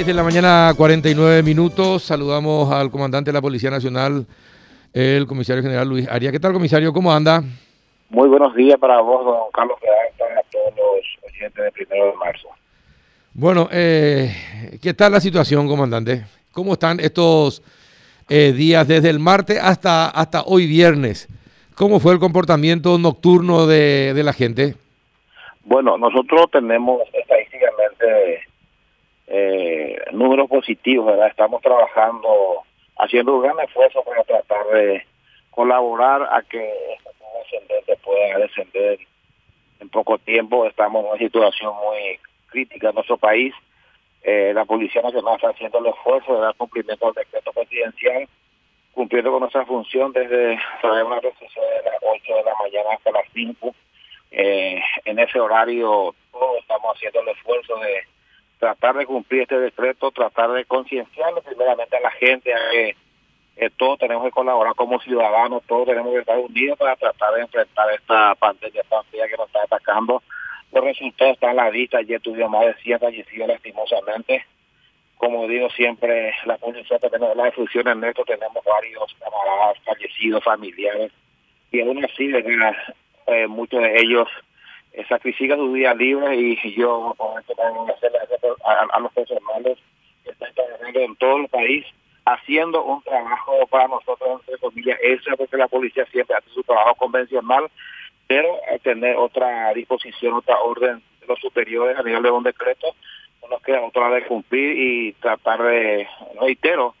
6 de la mañana, 49 minutos. Saludamos al comandante de la Policía Nacional, el comisario general Luis Arias. ¿Qué tal, comisario? ¿Cómo anda? Muy buenos días para vos, don Carlos Pedro, a todos los oyentes de primero de marzo. Bueno, eh, ¿qué tal la situación, comandante? ¿Cómo están estos eh, días desde el martes hasta, hasta hoy viernes? ¿Cómo fue el comportamiento nocturno de, de la gente? Bueno, nosotros tenemos eh, números positivos, ¿verdad? Estamos trabajando, haciendo un gran esfuerzo para tratar de colaborar a que esta ascendente pueda descender en poco tiempo. Estamos en una situación muy crítica en nuestro país. Eh, la Policía Nacional está haciendo el esfuerzo de dar cumplimiento al decreto presidencial, cumpliendo con nuestra función desde, sabemos, de las 8 de la mañana hasta las 5. Eh, en ese horario todos estamos haciendo el esfuerzo de tratar de cumplir este decreto, tratar de concienciarle primeramente a la gente, a que todos tenemos que colaborar como ciudadanos, todos tenemos que estar unidos para tratar de enfrentar esta pandemia tan fea que nos está atacando. Los resultados están a la vista, ayer tuvimos más de 100 fallecidos lastimosamente. Como digo siempre, la policía tenemos la difusión en esto, tenemos varios camaradas fallecidos, familiares, y aún así, eh, muchos de ellos sacrifica su día libre y yo a, los personales que están trabajando en todo el país haciendo un trabajo para nosotros entre comillas extra porque la policía siempre hace su trabajo convencional pero tener otra disposición otra orden de los superiores a nivel de un decreto no nos queda otra de cumplir y tratar de reitero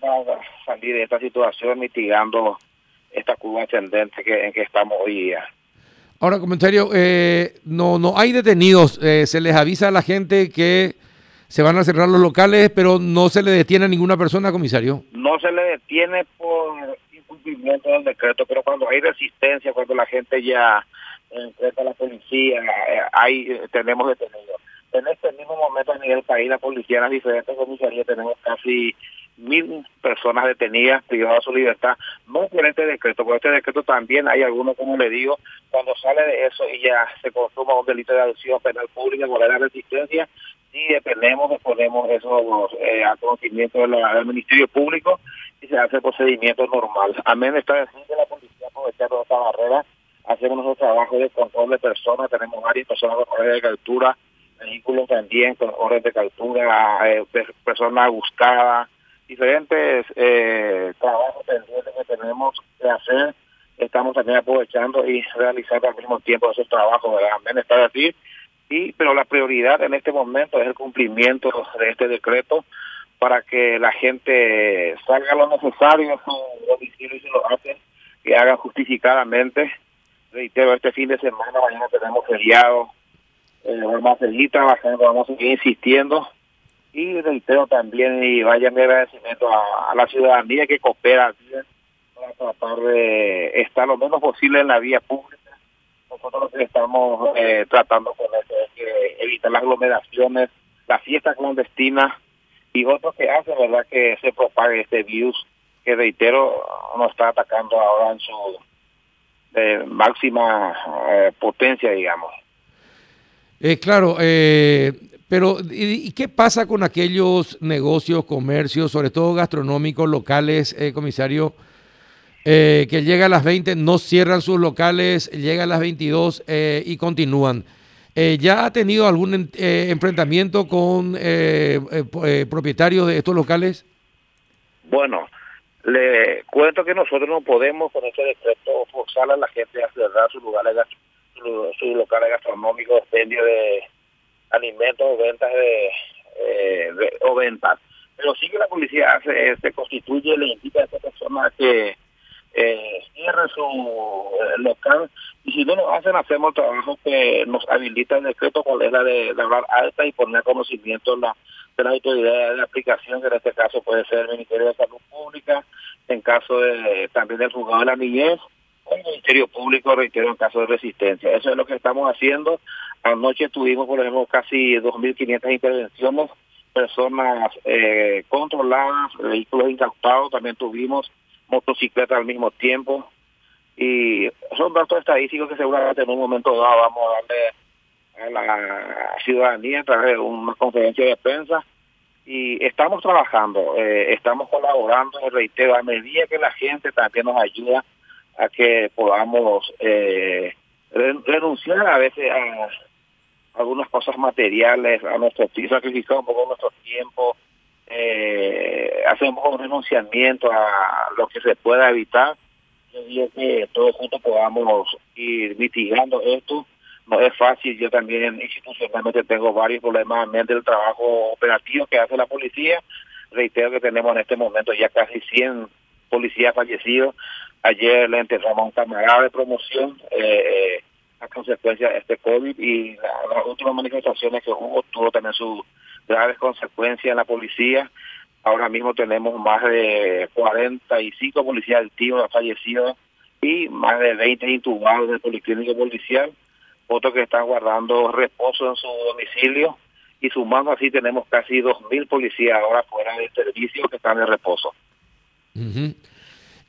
para salir de esta situación mitigando esta curva ascendente que, en que estamos hoy día. Ahora, comentario, eh, no, no hay detenidos. Eh, se les avisa a la gente que se van a cerrar los locales, pero no se le detiene a ninguna persona, comisario. No se le detiene por incumplimiento del decreto, pero cuando hay resistencia, cuando la gente ya enfrenta a la policía, eh, ahí tenemos detenidos. En este mismo momento a nivel país, la policía las diferentes comisarías tenemos casi mil personas detenidas, privadas de su libertad, no por este decreto, por este decreto también hay algunos, como le digo, cuando sale de eso y ya se consuma un delito de adopción penal pública por la resistencia, sí dependemos, ponemos esos eh, del Ministerio Público y se hace el procedimiento normal. Amén está que la policía aprovechar toda esta barrera, hacemos nuestro trabajo de control de personas, tenemos varias personas con orden de captura, vehículos también con orden de captura, eh, personas buscadas, diferentes eh, trabajos pendientes que tenemos que hacer, estamos también aprovechando y realizando al mismo tiempo esos trabajos, ¿verdad? Amén, está así. Y, pero la prioridad en este momento es el cumplimiento de este decreto para que la gente salga lo necesario su domicilio y se lo hacen, que hagan justificadamente. Reitero, este fin de semana, mañana tenemos feriado, eh, vamos a trabajando, vamos a seguir insistiendo y reitero también y vaya mi agradecimiento a, la ciudadanía que coopera para tratar de estar lo menos posible en la vía pública. Nosotros estamos eh, tratando con eso es evitar las aglomeraciones, las fiestas clandestinas y otros que hacen, ¿verdad?, que se propague este virus que, reitero, nos está atacando ahora en su máxima eh, potencia, digamos. Eh, claro, eh, pero, ¿y, qué pasa con aquellos negocios, comercios, sobre todo gastronómicos, locales, eh, comisario, eh, que llega a las 20, no cierran sus locales, llega a las 22 eh, y continúan? ¿Ya ha tenido algún enfrentamiento con propietarios de estos locales? Bueno, le cuento que nosotros no podemos con este decreto forzar a la gente a cerrar sus lugares, sus locales gastronómicos, de alimentos o ventas eh, de, o ventas. Pero sí que la policía hace, se constituye, le indica a esta persona que eh, cierre su eh, local y si no lo hacen, hacemos el trabajo que nos habilita el decreto, cual es la de, hablar alta y poner conocimiento la, de la autoridad de aplicación, que en este caso puede ser el Ministerio de Salud Pública, en caso de también del juzgado de la niñez, o el Ministerio Público, reitero, en caso de resistencia. Eso es lo que estamos haciendo Anoche tuvimos, por ejemplo, casi 2.500 intervenciones, personas eh, controladas, vehículos incautados, también tuvimos motocicletas al mismo tiempo. Y son datos estadísticos que seguramente en un momento dado vamos a darle a la ciudadanía a través una conferencia de prensa y estamos trabajando, eh, estamos colaborando, reitero, a medida que la gente también nos ayuda a que podamos eh, renunciar a veces a algunas cosas materiales, a nuestro sacrificar un poco nuestro tiempo, eh, hacemos un renunciamiento a lo que se pueda evitar. Yo digo que todos juntos podamos ir mitigando esto. No es fácil, yo también institucionalmente tengo varios problemas en del trabajo operativo que hace la policía. Reitero que tenemos en este momento ya casi 100 policías fallecidos. Ayer le enterramos a un camarada de promoción. Eh, a consecuencia de este COVID y las últimas manifestaciones que hubo tuvo también sus graves consecuencias en la policía. Ahora mismo tenemos más de 45 policías activos fallecidos y más de 20 intubados del policlínico policial, otros que están guardando reposo en su domicilio y sumando así tenemos casi 2.000 policías ahora fuera de servicio que están de reposo.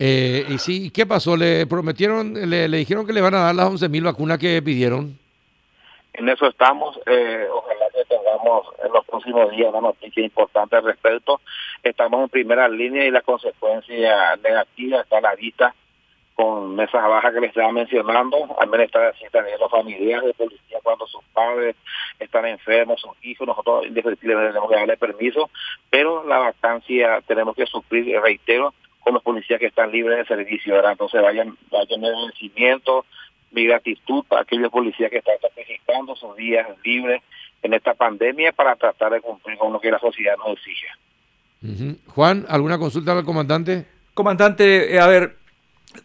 Eh, y sí, ¿qué pasó? ¿Le prometieron, le, dijeron que le van a dar las 11.000 vacunas que pidieron? En eso estamos. Eh, ojalá que tengamos en los próximos días una noticia importante al respecto. Estamos en primera línea y la consecuencia negativa está a la vista con mesas bajas que les estaba mencionando. Al menos está así también los familiares de policía cuando sus padres están enfermos, sus hijos, nosotros indefectiblemente tenemos que darle permiso, pero la vacancia tenemos que sufrir, reitero, con los policías que están libres de servicio, ¿verdad? Entonces vayan, vayan en vencimiento, mi gratitud para aquellos policías que están sacrificando sus días libres en esta pandemia para tratar de cumplir con lo que la sociedad nos exige. Juan, ¿alguna consulta al comandante? Comandante, eh, a ver,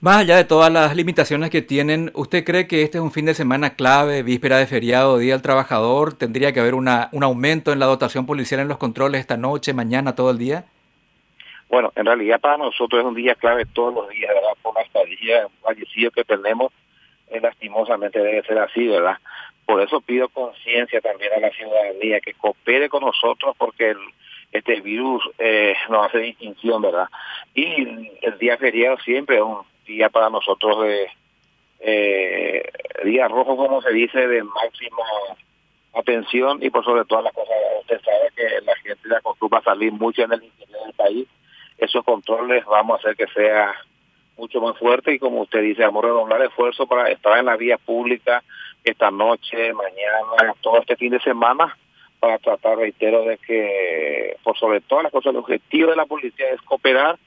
más allá de todas las limitaciones que tienen, ¿usted cree que este es un fin de semana clave, víspera de feriado, Día del Trabajador? ¿Tendría que haber una, un aumento en la dotación policial en los controles esta noche, mañana, todo el día? Bueno, en realidad para nosotros es un día clave todos los días, ¿verdad? Por la estadía fallecidos que tenemos, eh, lastimosamente debe ser así, ¿verdad? Por eso pido conciencia también a la ciudadanía que coopere con nosotros porque este virus eh, nos hace distinción, ¿verdad? Y el día feriado siempre es un día para nosotros de eh, día rojo, como se dice, de máxima atención y por sobre todas las cosas, usted sabe que la gente se acostumbra a salir mucho en el interior del país esos controles vamos a hacer que sea mucho más fuerte y como usted dice, vamos a redoblar esfuerzo para estar en la vía pública esta noche, mañana, todo este fin de semana para tratar, reitero, de que por sobre todas las cosas, el objetivo de la policía es cooperar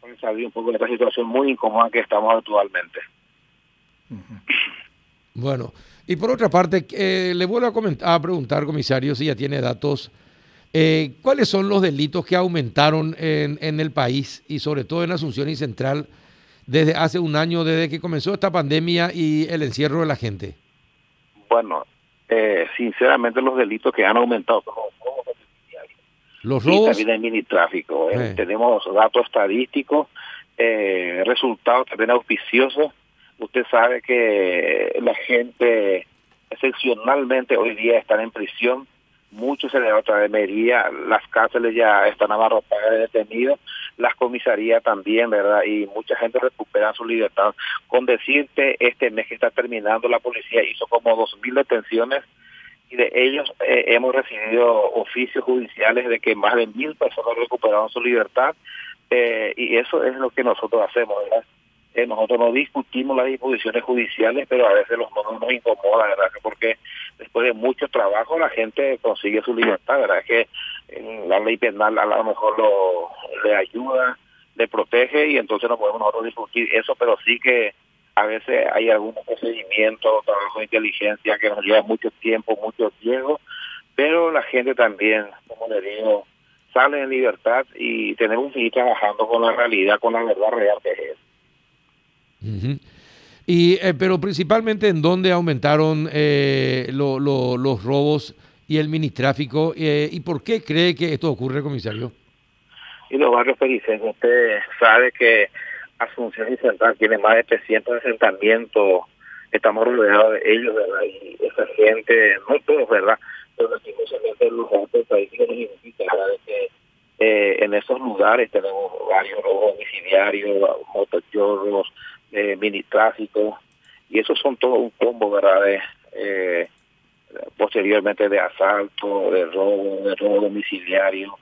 para salir un poco de esta situación muy incómoda que estamos actualmente. Bueno, y por otra parte, eh, le vuelvo a, comentar, a preguntar, comisario, si ya tiene datos eh, ¿Cuáles son los delitos que aumentaron en, en, el país y sobre todo en Asunción y Central desde hace un año, desde que comenzó esta pandemia y el encierro de la gente? Bueno, eh, sinceramente los delitos que han aumentado son los robos Los robos. Y también el mini tráfico. Eh. Tenemos datos estadísticos, resultados también auspiciosos. Usted sabe que la gente excepcionalmente hoy día están en prisión mucho se le va a traer Mería, las cárceles ya están abarrotadas de detenidos, las comisarías también, ¿verdad? Y mucha gente recupera su libertad. Con decirte, este mes que está terminando, la policía hizo como dos mil detenciones y de ellos eh, hemos recibido oficios judiciales de que más de mil personas recuperaron su libertad eh, y eso es lo que nosotros hacemos, ¿verdad? Eh, nosotros no discutimos las disposiciones judiciales, pero a veces los modos nos incomoda, ¿verdad? Porque después de mucho trabajo la gente consigue su libertad, ¿verdad? Que la ley penal a lo mejor lo, le ayuda, le protege y entonces no podemos nosotros discutir eso, pero sí que a veces hay algunos procedimientos, trabajo de inteligencia que nos lleva mucho tiempo, mucho riesgo, pero la gente también, como le digo, sale en libertad y tenemos que ir trabajando con la realidad, con la verdad real que es. Y, eh, pero principalmente en dónde aumentaron eh, los robos y el minitráfico eh, y por qué cree que esto ocurre, comisario. Y los barrios periféricos, usted sabe que Asunción y Central tiene más de 300 asentamientos, estamos rodeados de ellos, ¿verdad? Y esa gente, no todos, ¿verdad? Pero lastimosamente los nos ¿verdad? que en esos lugares tenemos varios robos domiciliarios, motochorros, eh, mini tráfico, y eso son todo un combo, ¿verdad? De, eh, posteriormente de asalto, de robo, de robo domiciliario.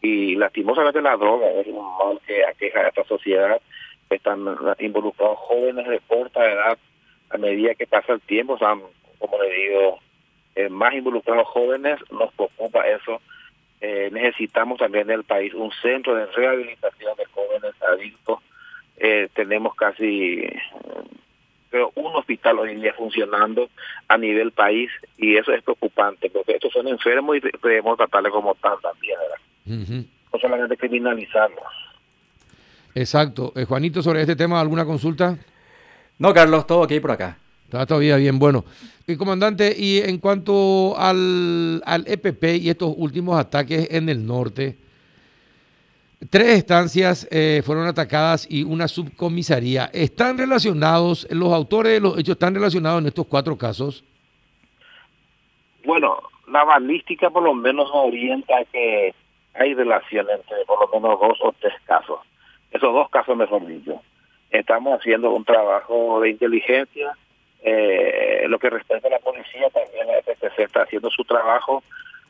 Y lastimosamente la droga es un mal que aqueja a esta sociedad. Están involucrados jóvenes de corta edad a medida que pasa el tiempo, están, como le digo, eh, más involucrados jóvenes, nos preocupa eso. Eh, necesitamos también en el país un centro de rehabilitación de jóvenes adictos. Eh, tenemos casi creo, un hospital hoy en día funcionando a nivel país y eso es preocupante porque estos son enfermos y debemos tratarles como tal también, ¿verdad? No solamente criminalizarlos. Exacto. Eh, Juanito, sobre este tema, ¿alguna consulta? No, Carlos, todo aquí por acá. Está todavía bien, bueno. Y comandante, y en cuanto al, al EPP y estos últimos ataques en el norte, Tres estancias eh, fueron atacadas y una subcomisaría. ¿Están relacionados, los autores de los hechos están relacionados en estos cuatro casos? Bueno, la balística por lo menos orienta que hay relación entre por lo menos dos o tres casos. Esos dos casos, mejor dicho. Estamos haciendo un trabajo de inteligencia. Eh, lo que respecta a la policía, también la FTC está haciendo su trabajo.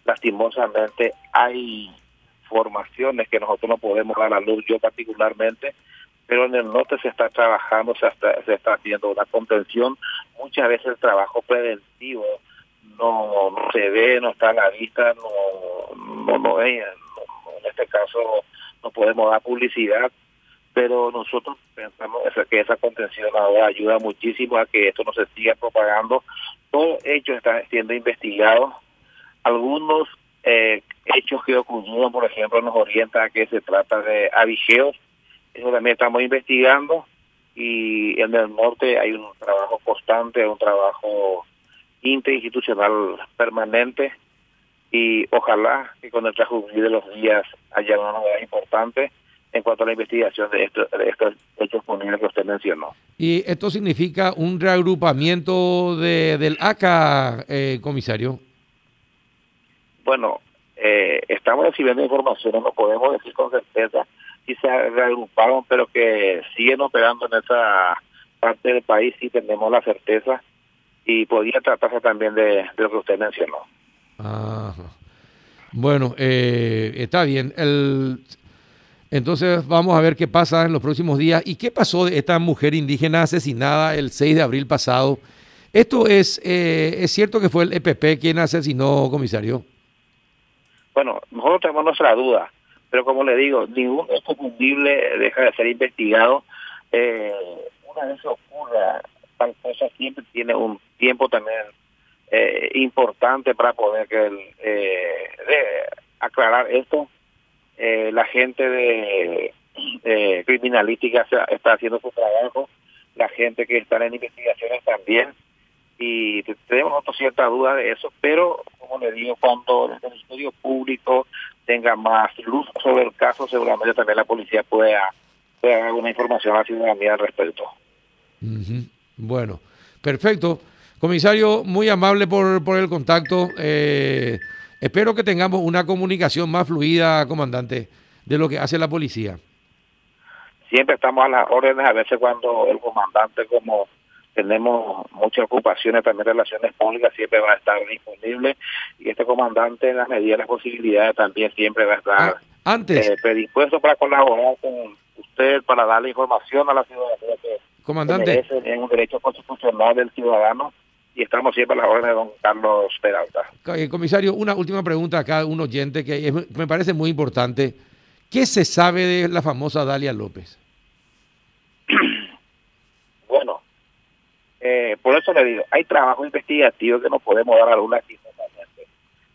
Lastimosamente hay formaciones que nosotros no podemos dar a luz, yo particularmente, pero en el norte se está trabajando, se está, se está haciendo una contención, muchas veces el trabajo preventivo no, se ve, no está a la vista, no, no, no en este caso no podemos dar publicidad, pero nosotros pensamos que esa contención ahora ayuda muchísimo a que esto no se siga propagando. Todos ellos están siendo investigados, algunos eh, hechos que ocurrieron, por ejemplo, nos orienta a que se trata de avigeos. Eso también estamos investigando y en el norte hay un trabajo constante, un trabajo interinstitucional permanente y ojalá que con el transcurrir de los días haya una novedad importante en cuanto a la investigación de, estos hechos punibles que usted mencionó. ¿Y esto significa un reagrupamiento de, del ACA, eh, comisario? Bueno, eh, estamos recibiendo información, no podemos decir con certeza si se reagruparon, pero que siguen operando en esa parte del país, sí tenemos la certeza y podría tratarse también de, lo que usted mencionó. Bueno, eh, está bien. El, entonces vamos a ver qué pasa en los próximos días. ¿Y qué pasó de esta mujer indígena asesinada el 6 de abril pasado? ¿Esto es, eh, es cierto que fue el EPP quien asesinó, comisario? Bueno, nosotros tenemos nuestra duda, pero como le digo, ningún hecho deja de ser investigado. Eh, una vez ocurra tal cosa, siempre tiene un tiempo también eh, importante para poder que eh, aclarar esto. la gente de criminalística está haciendo su trabajo, la gente que está en investigaciones también y tenemos nosotros cierta duda de eso, pero como le digo, cuando el estudio público tenga más luz sobre el caso, seguramente también la policía pueda, dar alguna información a la ciudadanía al respecto. Bueno, perfecto. Comisario, muy amable por, por el contacto. Eh, espero que tengamos una comunicación más fluida, comandante, de lo que hace la policía. Siempre estamos a las órdenes, a veces cuando el comandante como tenemos muchas ocupaciones también relaciones públicas, siempre va a estar disponible y este comandante en la medida de las posibilidades también siempre va a estar ah, antes. Eh, predispuesto para colaborar con usted, para darle información a la ciudadanía que comandante. es un derecho constitucional del ciudadano y estamos siempre a las órdenes de don Carlos Peralta. Eh, comisario, una última pregunta acá, un oyente que me parece muy importante. ¿Qué se sabe de la famosa Dalia López? Eh, eso le digo, hay trabajo investigativo que no podemos dar alguna información.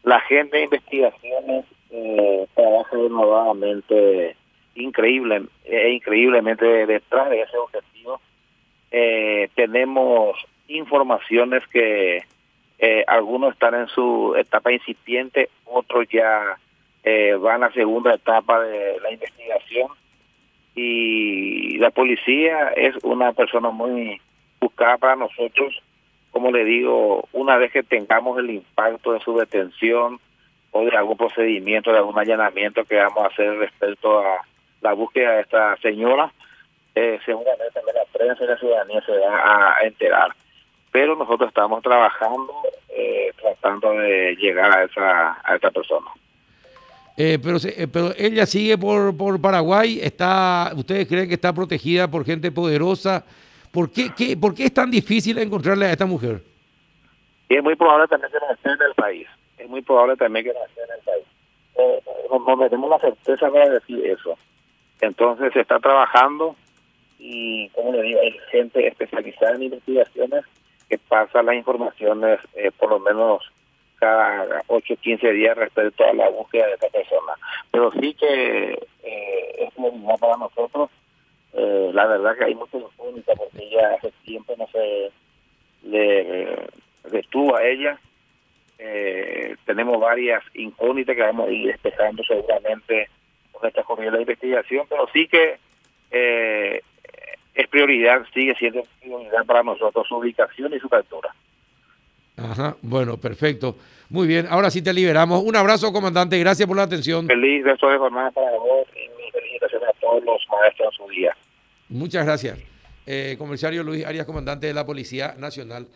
La gente de investigaciones eh, trabaja nuevamente increíble, eh, increíblemente detrás de ese objetivo. Eh, tenemos informaciones que algunos están en su etapa incipiente, otros ya van a la segunda etapa de la investigación y la policía es una persona muy para nosotros, como le digo, una vez que tengamos el impacto de su detención o de algún procedimiento, de algún allanamiento que vamos a hacer respecto a la búsqueda de esta señora, eh, seguramente también la prensa y la ciudadanía se va a enterar. Pero nosotros estamos trabajando eh, tratando de llegar a esa, a esa persona. Eh, pero, pero ella sigue por, por Paraguay, está, ¿ustedes creen que está protegida por gente poderosa? ¿Por qué, qué, ¿Por qué es tan difícil encontrarle a esta mujer? Y es muy probable también que esté en el país. Es muy probable también que esté en el país. Eh, no, tenemos la certeza para decir eso. Entonces se está trabajando y, como le digo, hay gente especializada en investigaciones que pasa las informaciones eh, por lo menos cada 8 o 15 días respecto a la búsqueda de esta persona. Pero sí que eh, es muy para nosotros. Eh, la verdad que hay mucha incógnita porque ella hace tiempo no se le detuvo a ella. Eh, tenemos varias incógnitas que vamos a ir despejando seguramente con esta corriente de investigación, pero sí que eh, es prioridad, sigue siendo prioridad para nosotros su ubicación y su captura. Ajá, bueno, perfecto. Muy bien, ahora sí te liberamos. Un abrazo, comandante, gracias por la atención. Feliz resto de jornada para vos y mi felicitaciones a los maestros en su día. Muchas gracias. Eh, comisario Luis Arias, comandante de la Policía Nacional.